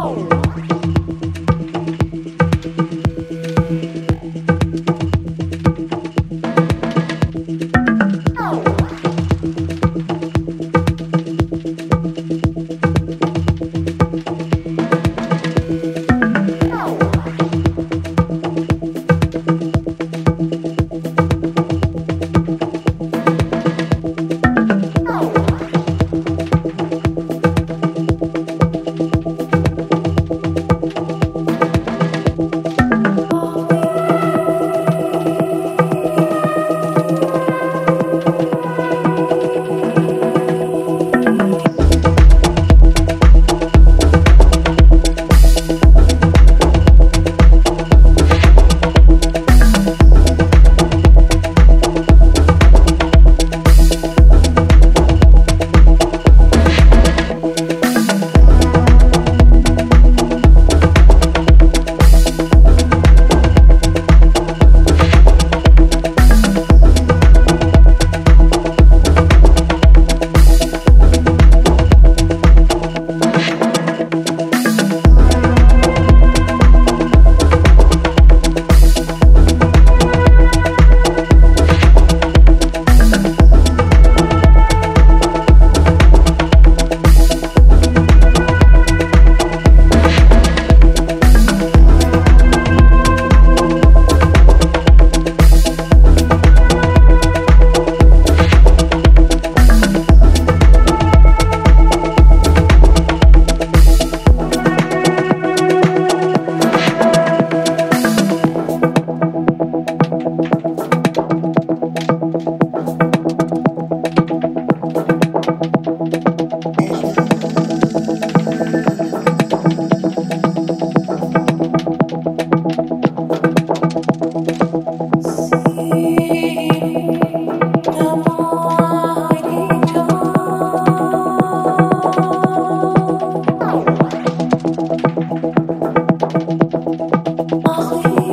Whoa. Oh,